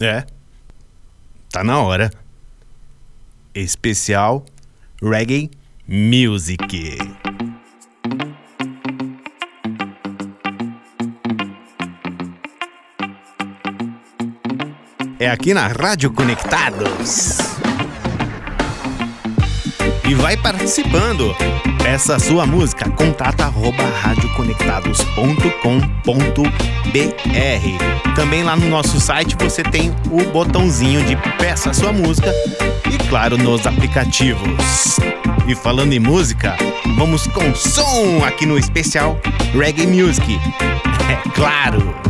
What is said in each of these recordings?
É. Tá na hora. Especial Reggae Music. É aqui na Rádio Conectados. E vai participando. Peça sua música, contata arroba radioconectados.com.br. Também lá no nosso site você tem o botãozinho de peça sua música e claro nos aplicativos. E falando em música, vamos com som aqui no especial Reggae Music. É claro!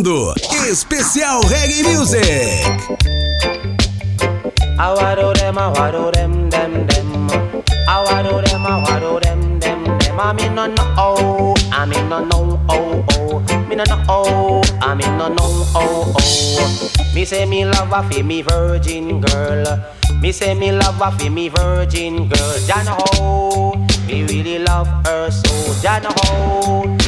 ouvindo Especial Reggae Music. Oh, oh oh. Me oh. oh, oh oh. Say me love a fi me virgin girl. Me say me love a fi me virgin girl. Ho, oh. me really love her so. Jana oh.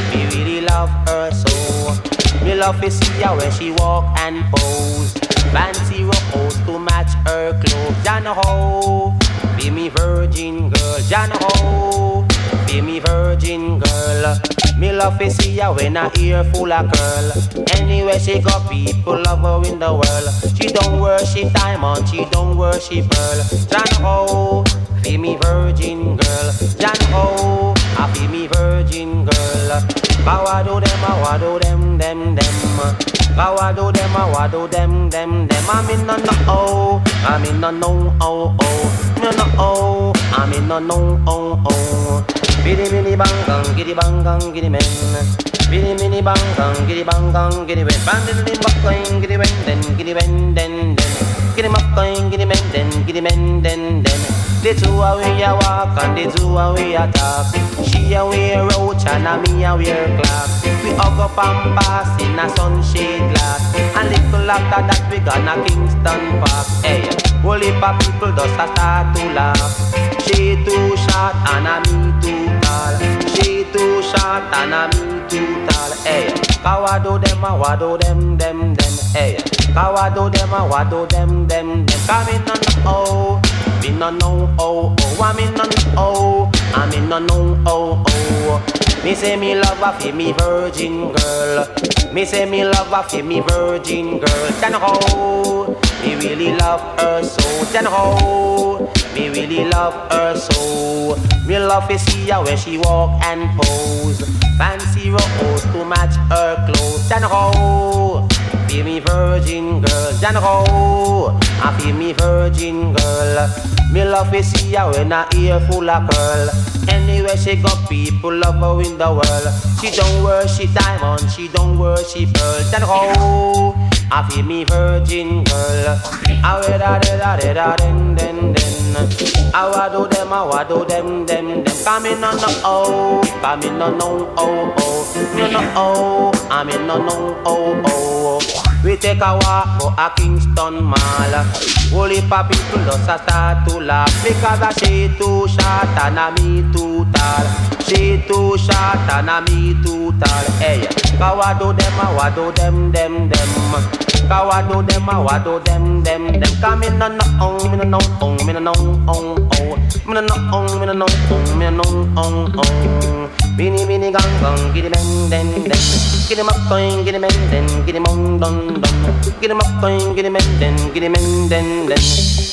Love to see her when she walk and pose. Fancy ruffles to match her clothes. Jana ho, be me virgin girl. Jana ho, be me virgin girl. Me love to see her when I ear full of curl. Anywhere she go, people love her in the world. She don't worship diamond, she don't worship pearl. John Ho, be me virgin girl. John Ho, I be me virgin girl. Bow I do them, I do them, them, them. How I do them, I do them, them, them. I'm in no no oh, I'm in no no oh oh, no no oh, I'm in no no oh oh. Biddy biddy bang bang, giddy bang bang, giddy men. Biddy biddy bang bang, giddy bang bang, giddy men. Bandin din bak going, giddy ben den, giddy ben den den. Giddy mak going, giddy men den, giddy men den den. The two a we a walk and the two a we a talk. She a wear roach and a me a wear clock. We hug up and pass in a sunshade glass. And little after that we gonna Kingston Park. Hey, whole heap of people just a start to laugh. She too short and a me too tall. She too short and a me too tall. Hey, how do them a what do them them them. Hey, how do them a what do them them them. In on the oh. Me no know oh oh, I me no know I me no know oh oh. Me say me love her for me virgin girl. Me say me love her for me virgin girl. Then how me really love her so. Then how me really love her so. Me love to see her when she walk and pose. Fancy rose to match her clothes. Then how feel me virgin girl. Then how I feel me virgin girl. Me love to see her when her ear full of curl. Anywhere she go, people love her in the world. She don't worship diamond, she don't worship pearl. Then how I feel me virgin girl. I wear da da da da den den den. I wa do them, I wa do them them them. Come in on no oh, come in on no oh oh, no no oh, I'm in no no oh oh. We take a walk to a Kingston Mall. Holy pa people just a start to laugh because I she too short and a me too tall. She too short and a me too tall. Hey, kawa do them uh, a wa do them them them. Kawa do them uh, a wa do them them them. Come in no no on me no no on me no no on on me no no on me no no on me no no on. Bini bini gang gang, giddy bang den den. Giddy up going, giddy men den, giddy mong don don. Giddy up going, giddy men den, giddy men den den.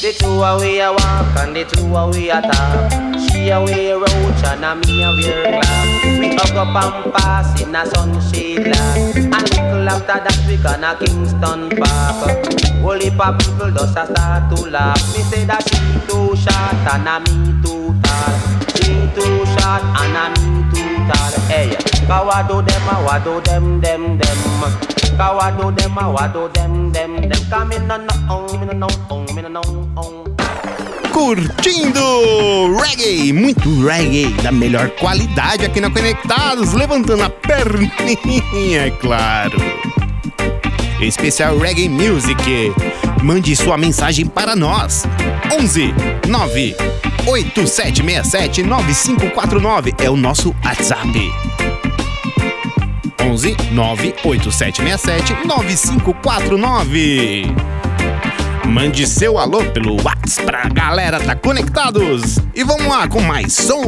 The two away a walk and the two away a talk. She a wear roach and a me a wear glass. We hug up and pass in a sunshade glass. And little after that we gonna Kingston Park. Whole heap people just a start to laugh. Me say that she too short and a me too tall. She too short and a me too tall. Hey, kawa do them a wa do them them them. Kawa do them a wa do them them them. Come in no on, me no on, me no on. Curtindo reggae, muito reggae da melhor qualidade aqui na Conectados, levantando a perninha, é claro. Especial Reggae Music. Mande sua mensagem para nós. 11 9 8767 9549 é o nosso WhatsApp. 11 98767 9549. Mande seu alô pelo WhatsApp pra galera tá conectados. E vamos lá com mais som.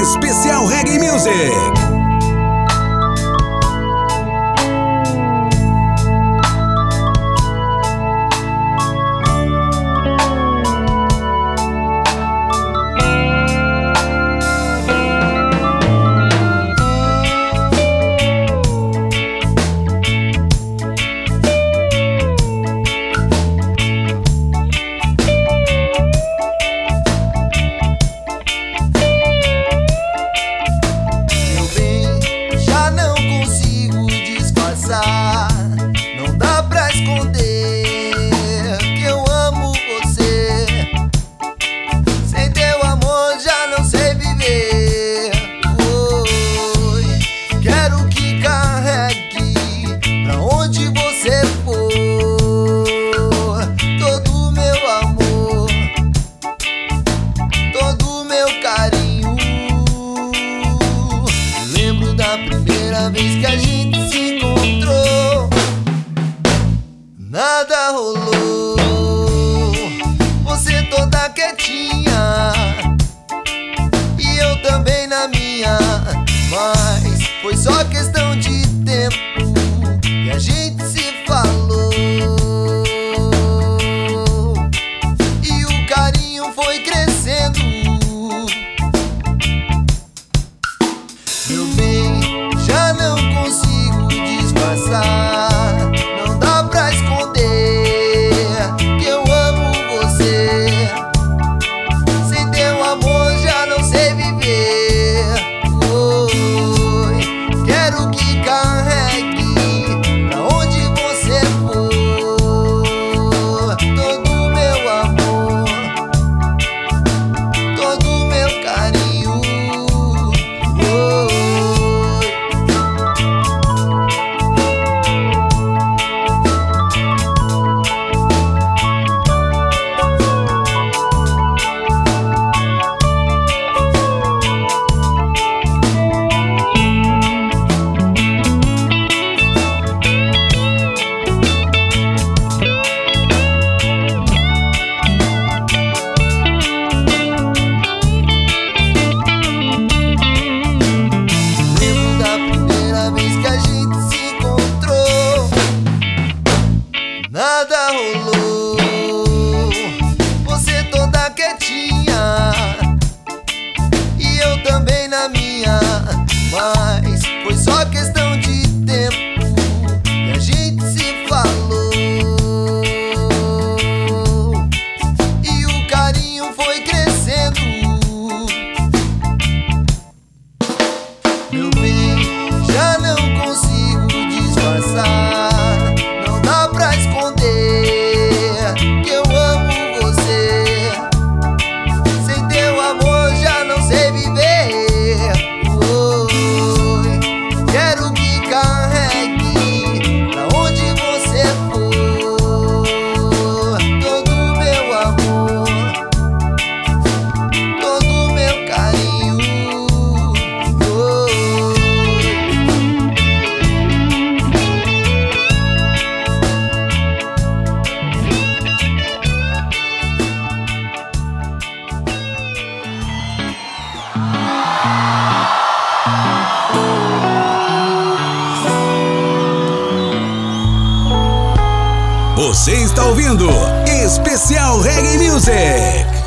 Especial Reggae Music. Você está ouvindo Especial Reggae Music.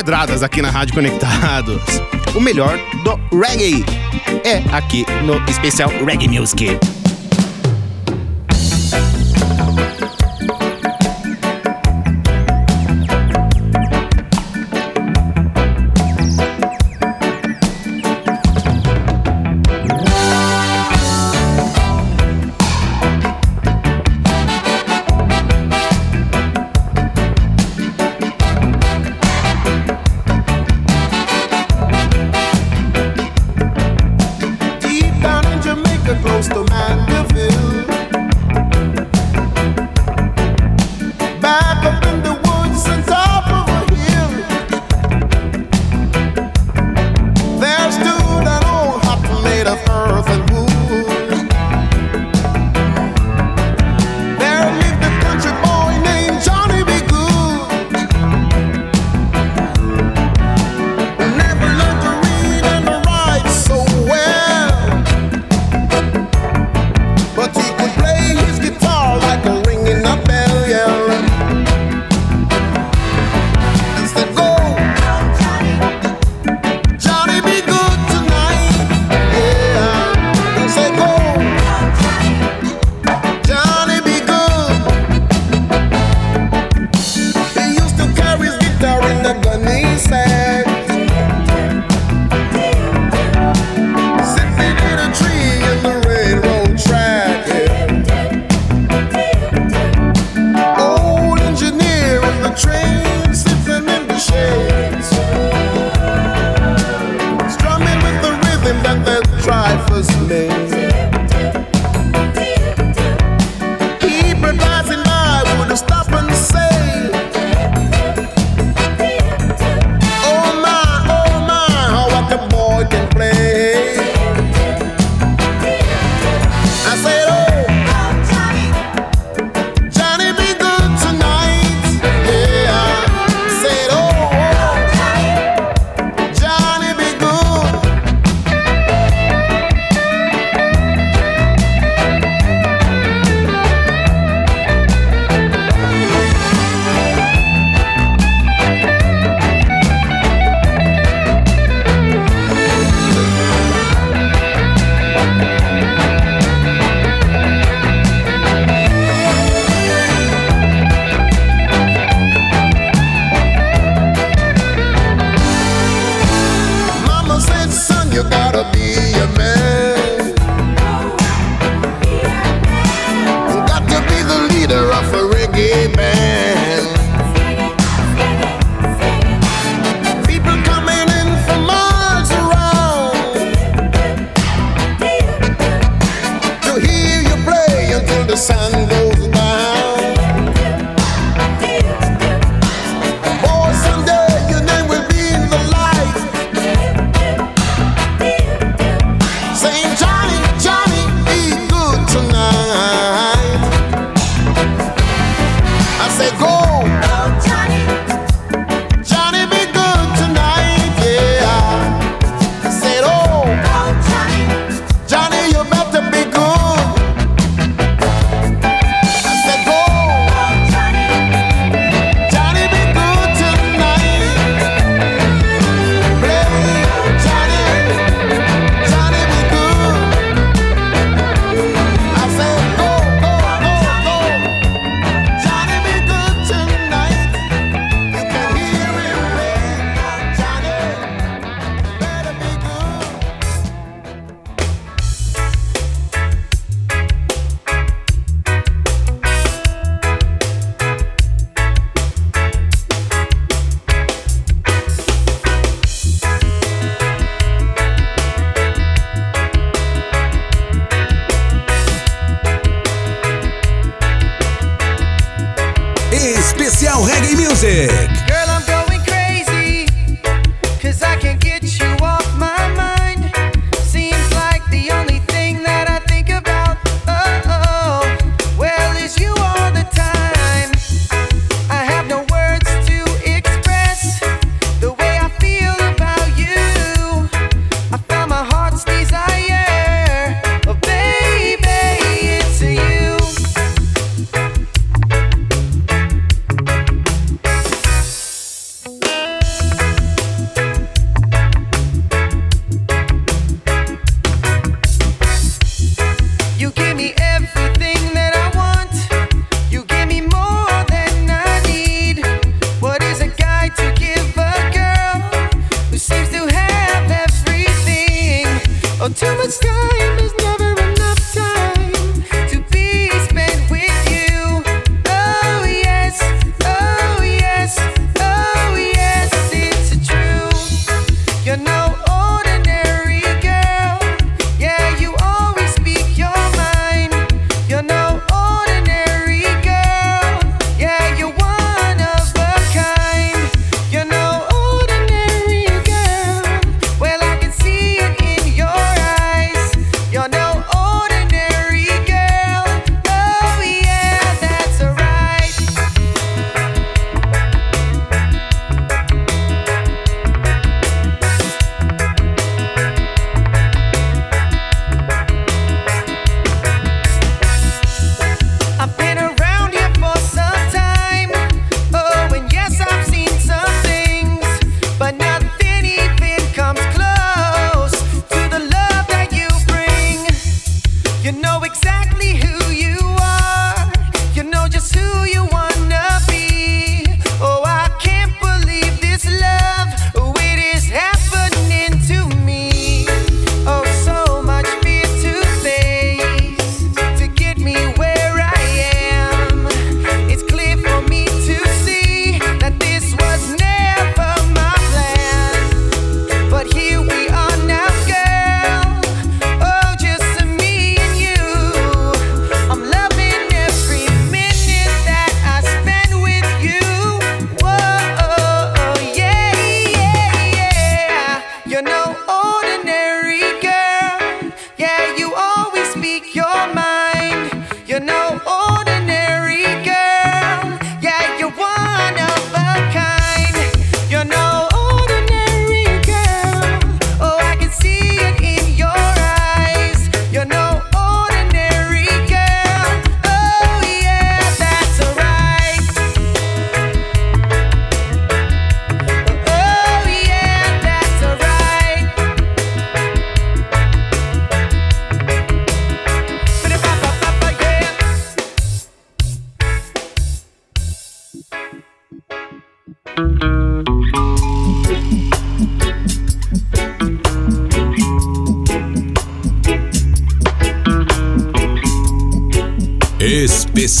Pedradas aqui na Rádio Conectados. O melhor do reggae é aqui no especial Reggae Music.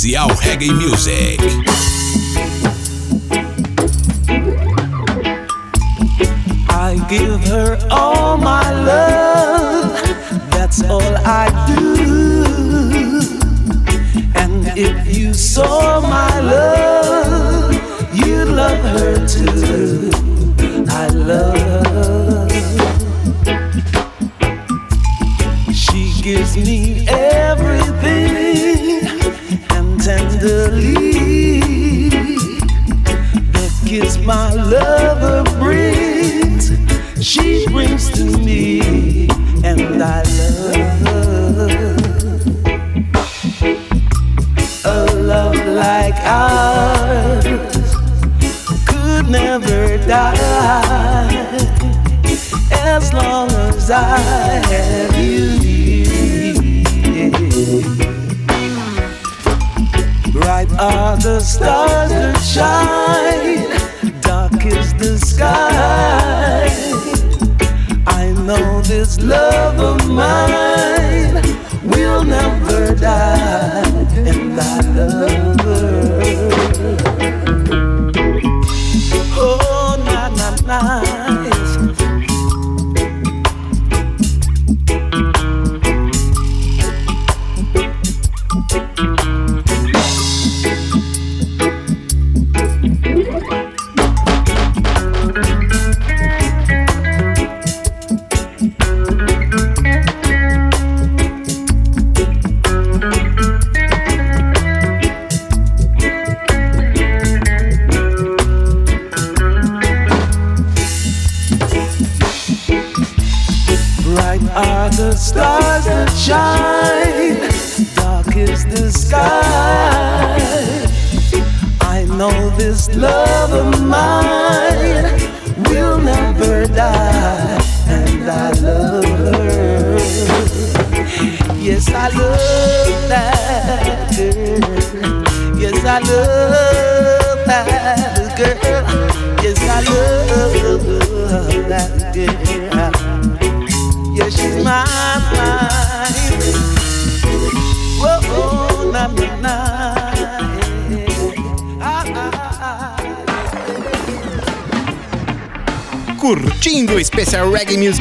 Especial Reggae Music.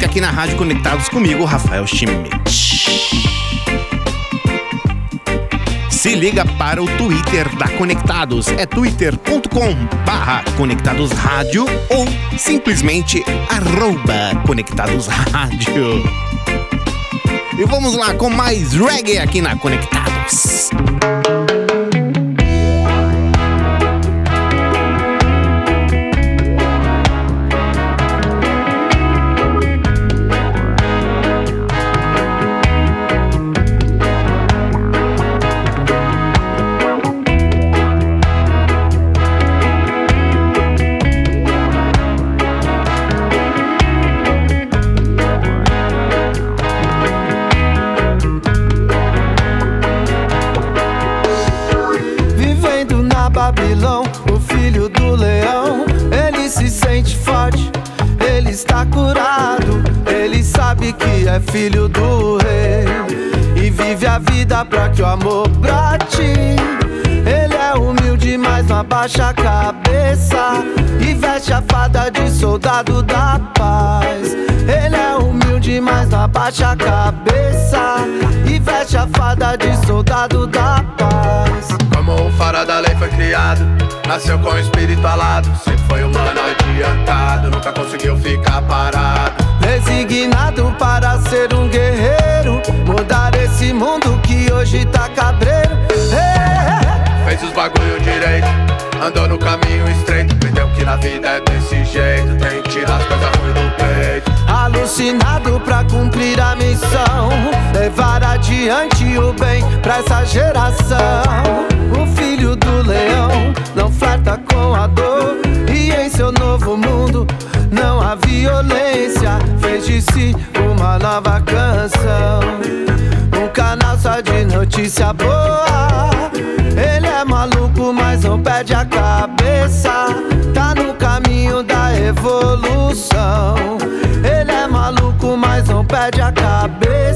Aqui na Rádio Conectados comigo, Rafael Schmidt. Se liga para o Twitter da Conectados. É twitter.com barra Conectados Rádio ou simplesmente arroba Conectados Rádio. E vamos lá com mais reggae aqui na Conectados. Abaixa a cabeça e veste a fada de soldado da paz. Ele é humilde, mas não abaixa a cabeça e veste a fada de soldado da paz. Como um fara da lei foi criado, nasceu com o espírito alado, sempre foi humano adiantado, nunca conseguiu ficar parado Resignado para ser um guerreiro Mudar esse mundo que hoje tá cabreiro Fez os bagulho direito Andou no caminho estreito Entendeu que na vida é desse jeito Tem que tirar as coisas ruins do peito Alucinado pra cumprir a missão Levar adiante o bem pra essa geração O filho do leão não flerta com a dor E em seu novo mundo não há violência. Fez de si uma nova canção. Um canal só de notícia boa. É maluco, mas não perde a cabeça. Tá no caminho da evolução. Ele é maluco, mas não perde a cabeça.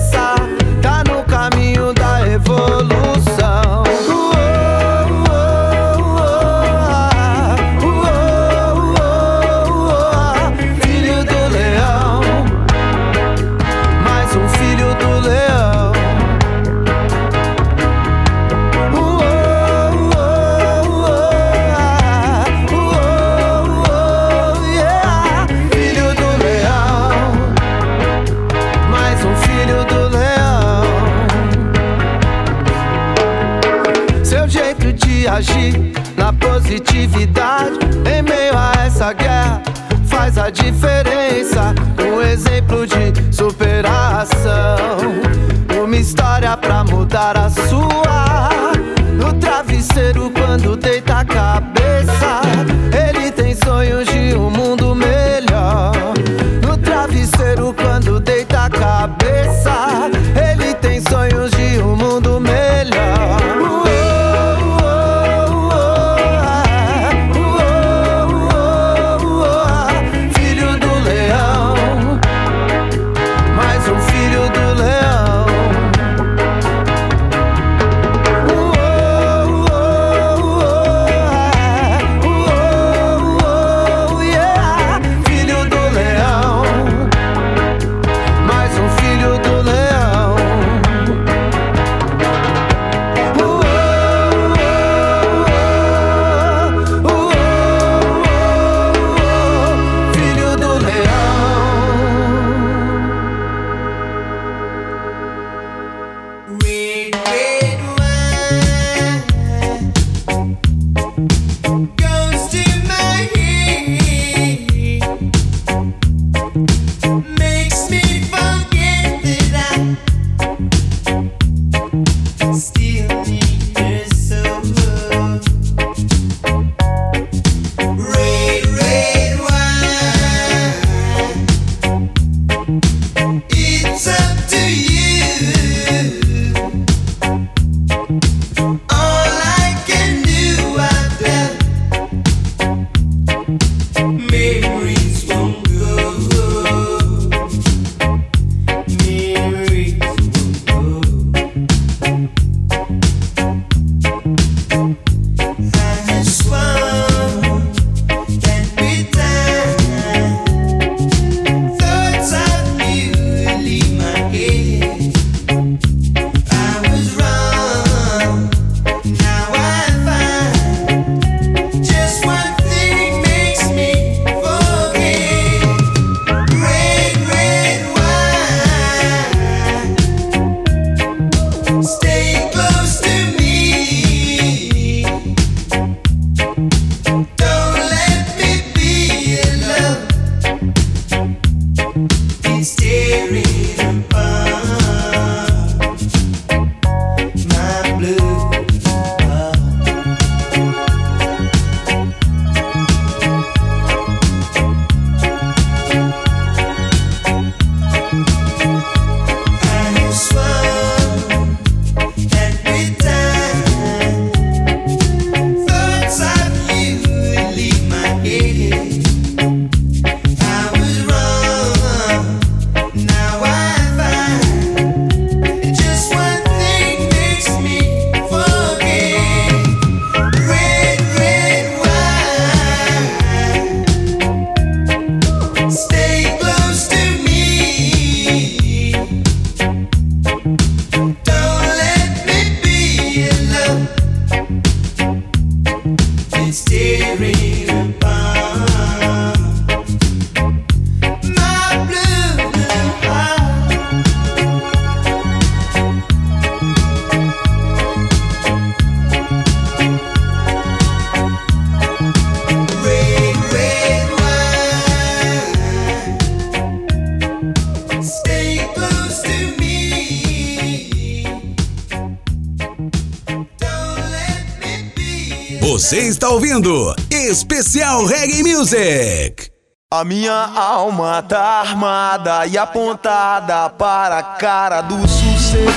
ouvindo Especial Reggae Music. A minha alma tá armada e apontada para a cara do sucesso.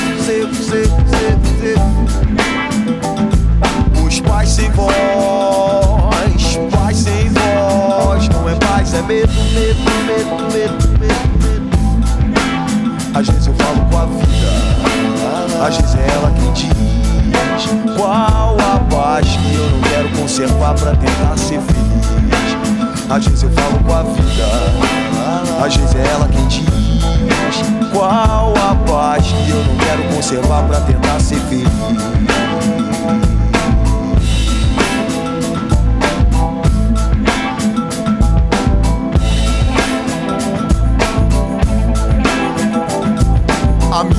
Os pais sem voz, pais sem voz, não é paz, é medo, medo, medo, medo, medo. medo. Às vezes eu falo com a vida, às vezes é ela quem diz qual a paz que eu não quero conservar pra tentar ser feliz. Às vezes eu falo com a vida, às vezes é ela quem diz. Qual a paz que eu não quero conservar pra tentar ser feliz.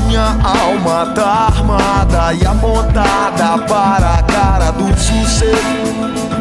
minha alma tá armada e amontada para a cara do sucesso.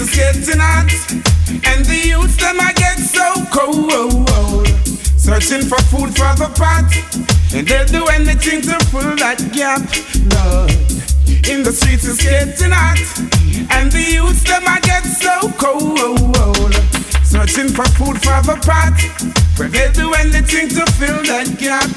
Is getting hot, and the youths them I get so cold. Searching for food for the pot, and they'll do anything to fill that gap. Lord, in the streets is getting hot, and the youths them I get so cold. Searching for food for the pot, where they'll do anything to fill that gap.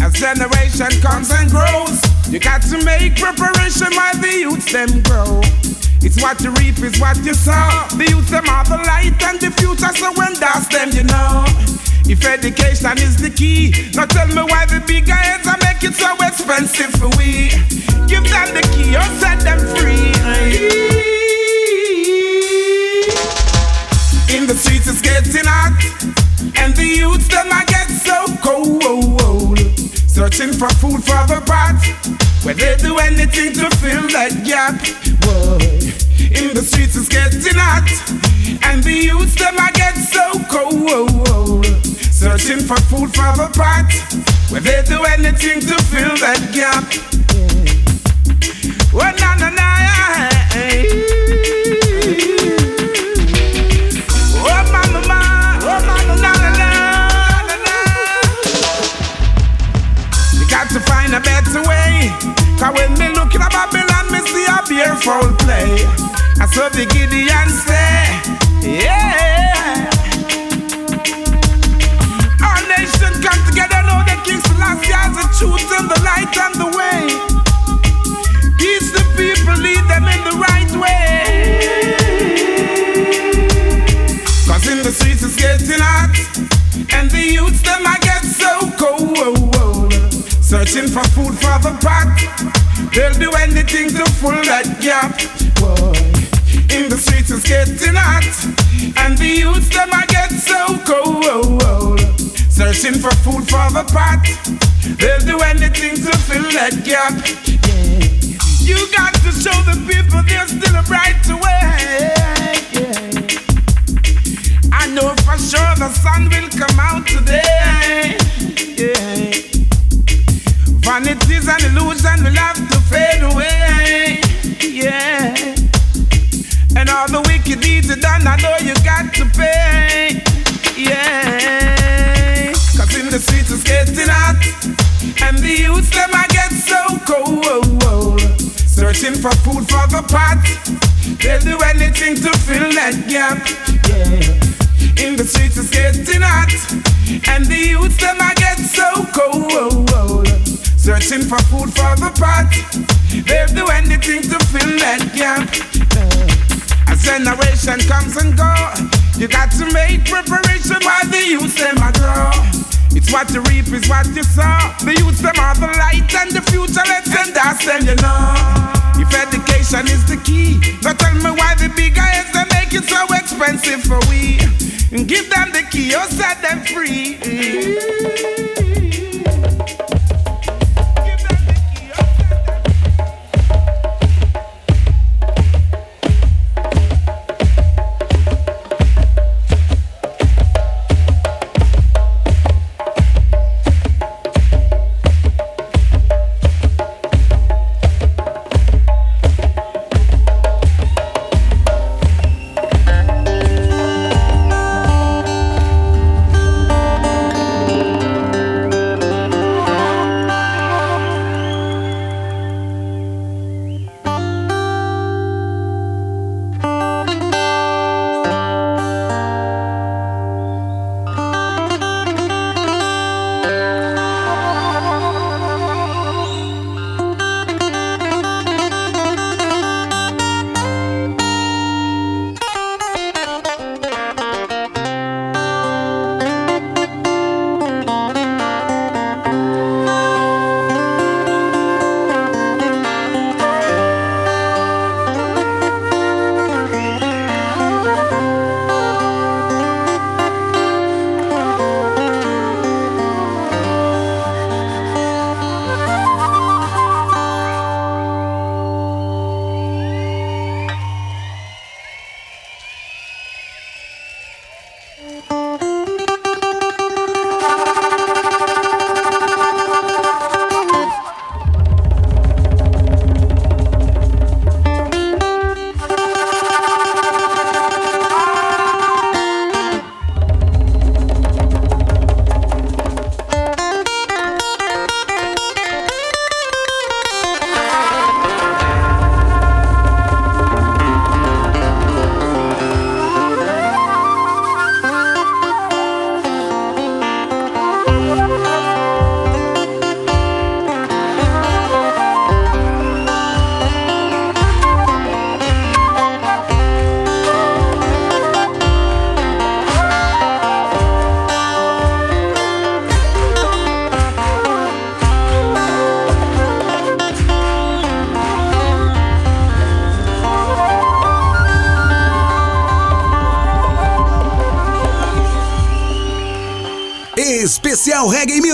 As generation comes and grows, you got to make preparation while the youths them grow. It's what you reap, is what you sow. The youth them are the light and the future, so when that's them, you know. If education is the key, now tell me why the big heads are make it so expensive for we. Give them the key or set them free. In the streets it's getting hot, and the youths them I get so cold. Searching for food for the pot, where they do anything to fill that gap. Boy, in the streets it's getting hot, and the youths them I get so cold. Searching for food for the pot, where they do anything to fill that gap. Oh na na na, yeah. Beautiful play. I saw the Gideon say, yeah. Our nation come together, know that King Selassie has the truth and the light and the way. Teach the people, lead them in the right way. Cause in the streets it's getting hot, and the youths them I get so cold. Searching for food for the pot, they'll do anything to fill that gap. Boy, in the streets it's getting hot, and the youths them I get so cold. Searching for food for the pot, they'll do anything to fill that gap. You got to show the people there's still a brighter way. I know for sure the sun will come out today. Yeah. Vanities and illusion will have to fade away. Yeah. And all the wicked deeds are done, I know you got to pay. Yeah. Cause in the streets it's getting hot. And the youths them I get so cold. Searching for food for the pot. They'll do anything to fill that gap. Yeah. In the streets it's getting hot. And the youths them I get so cold. Searching for food for the pot. They'll do anything to fill that gap. As generation comes and go, you got to make preparation while the youths them a grow. It's what you reap is what you sow. The youths them are the light and the future. Let's send us them, you know. If education is the key, now tell me why the big guys they make it so expensive for we. And give them the key or set them free.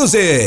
11.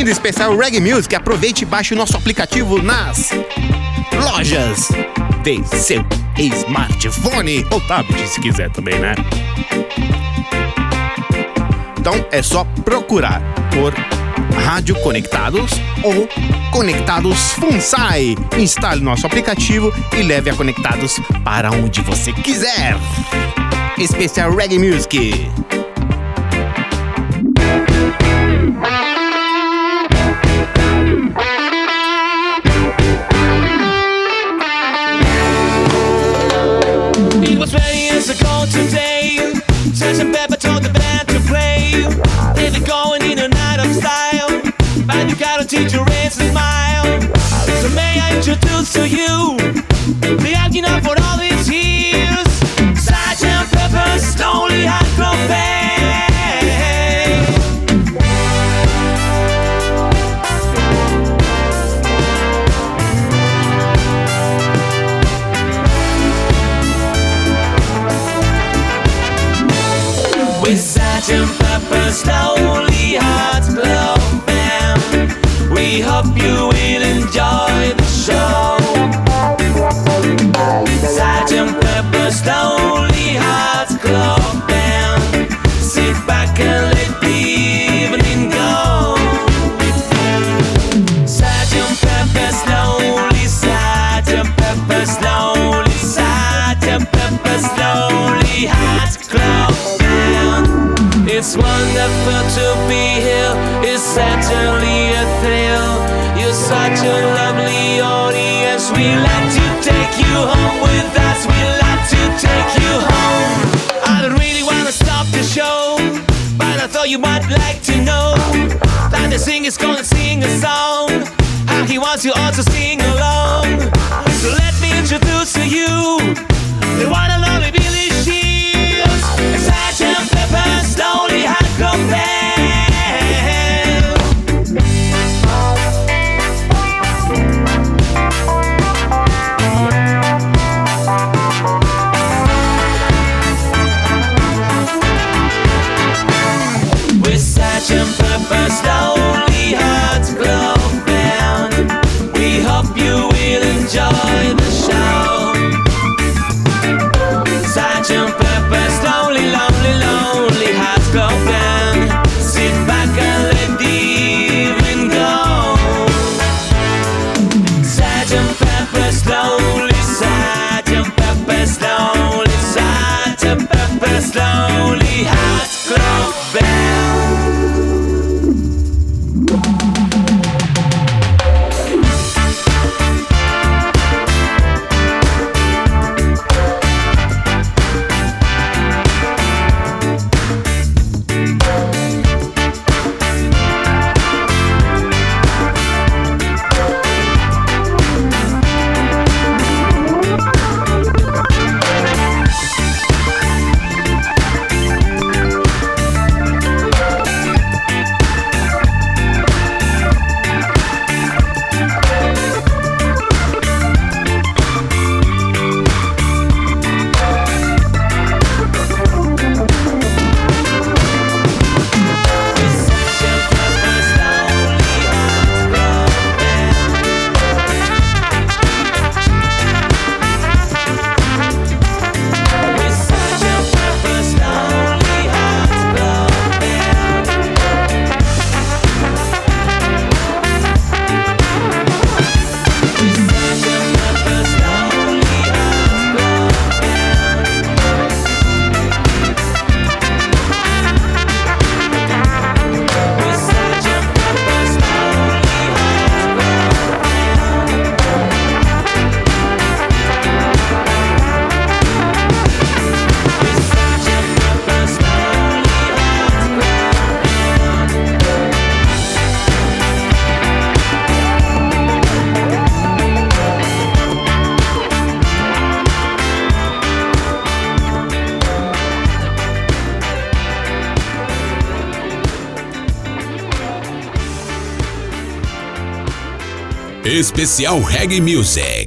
curtindo o especial Reggae Music, aproveite e baixe o nosso aplicativo nas lojas de seu smartphone ou tablet, se quiser também, né? Então é só procurar por Rádio Conectados ou Conectados Funsai. Instale nosso aplicativo e leve a Conectados para onde você quiser. Especial Reggae Music. should do to you. can sing a song. How he wants you all to sing especial Reggae Music.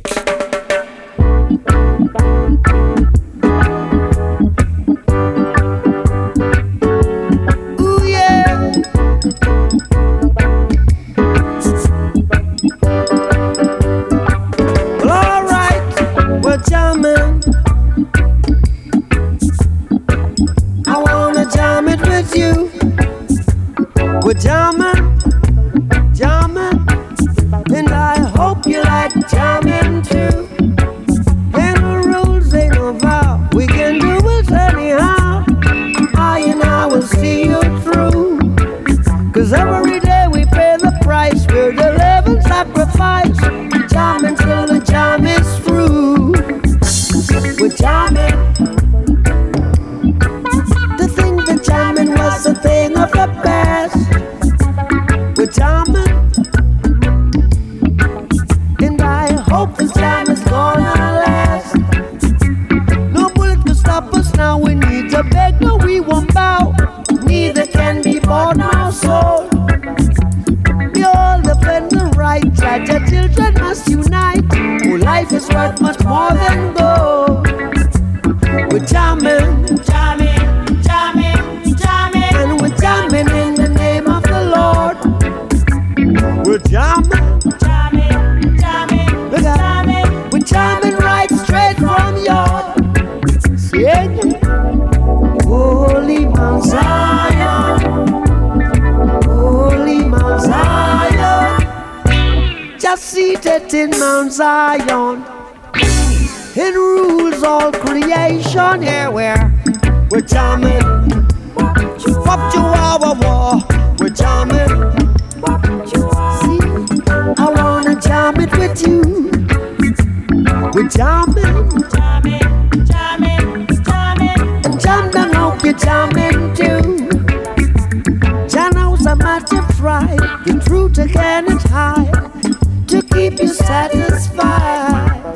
Truth I hide. To keep you satisfied.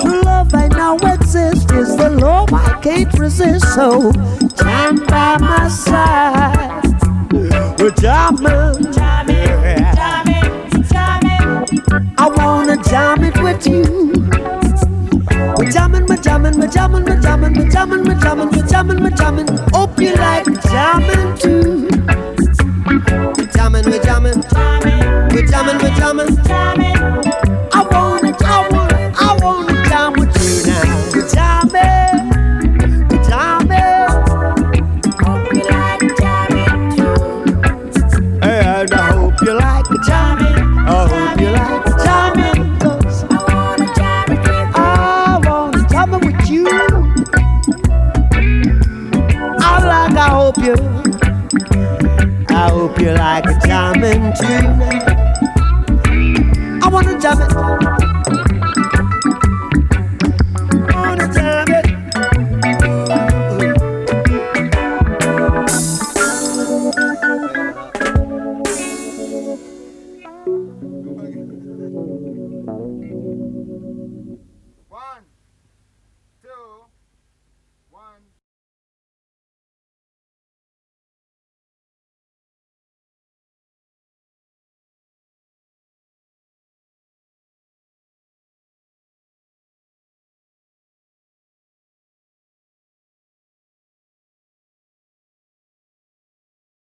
True love I know exists is the love I can't resist. So jam by my side. Jamming, jamming, jamming, jamming. I wanna jam it with you. We're jamming, we're jamming, we're jamming, we're jamming, we're jamming, we're jamming, we're jamming, we're jamming. Hope you like jamming too. We're jamming, we're jamming, jamming, jamming. I wanna, I wanna, I wanna jam with you now. Jamming, jamming. Hope you like jamming too. And I hope you like jamming. I hope you like jamming. I with. I wanna with you. I like, I hope you. I hope you like jamming too.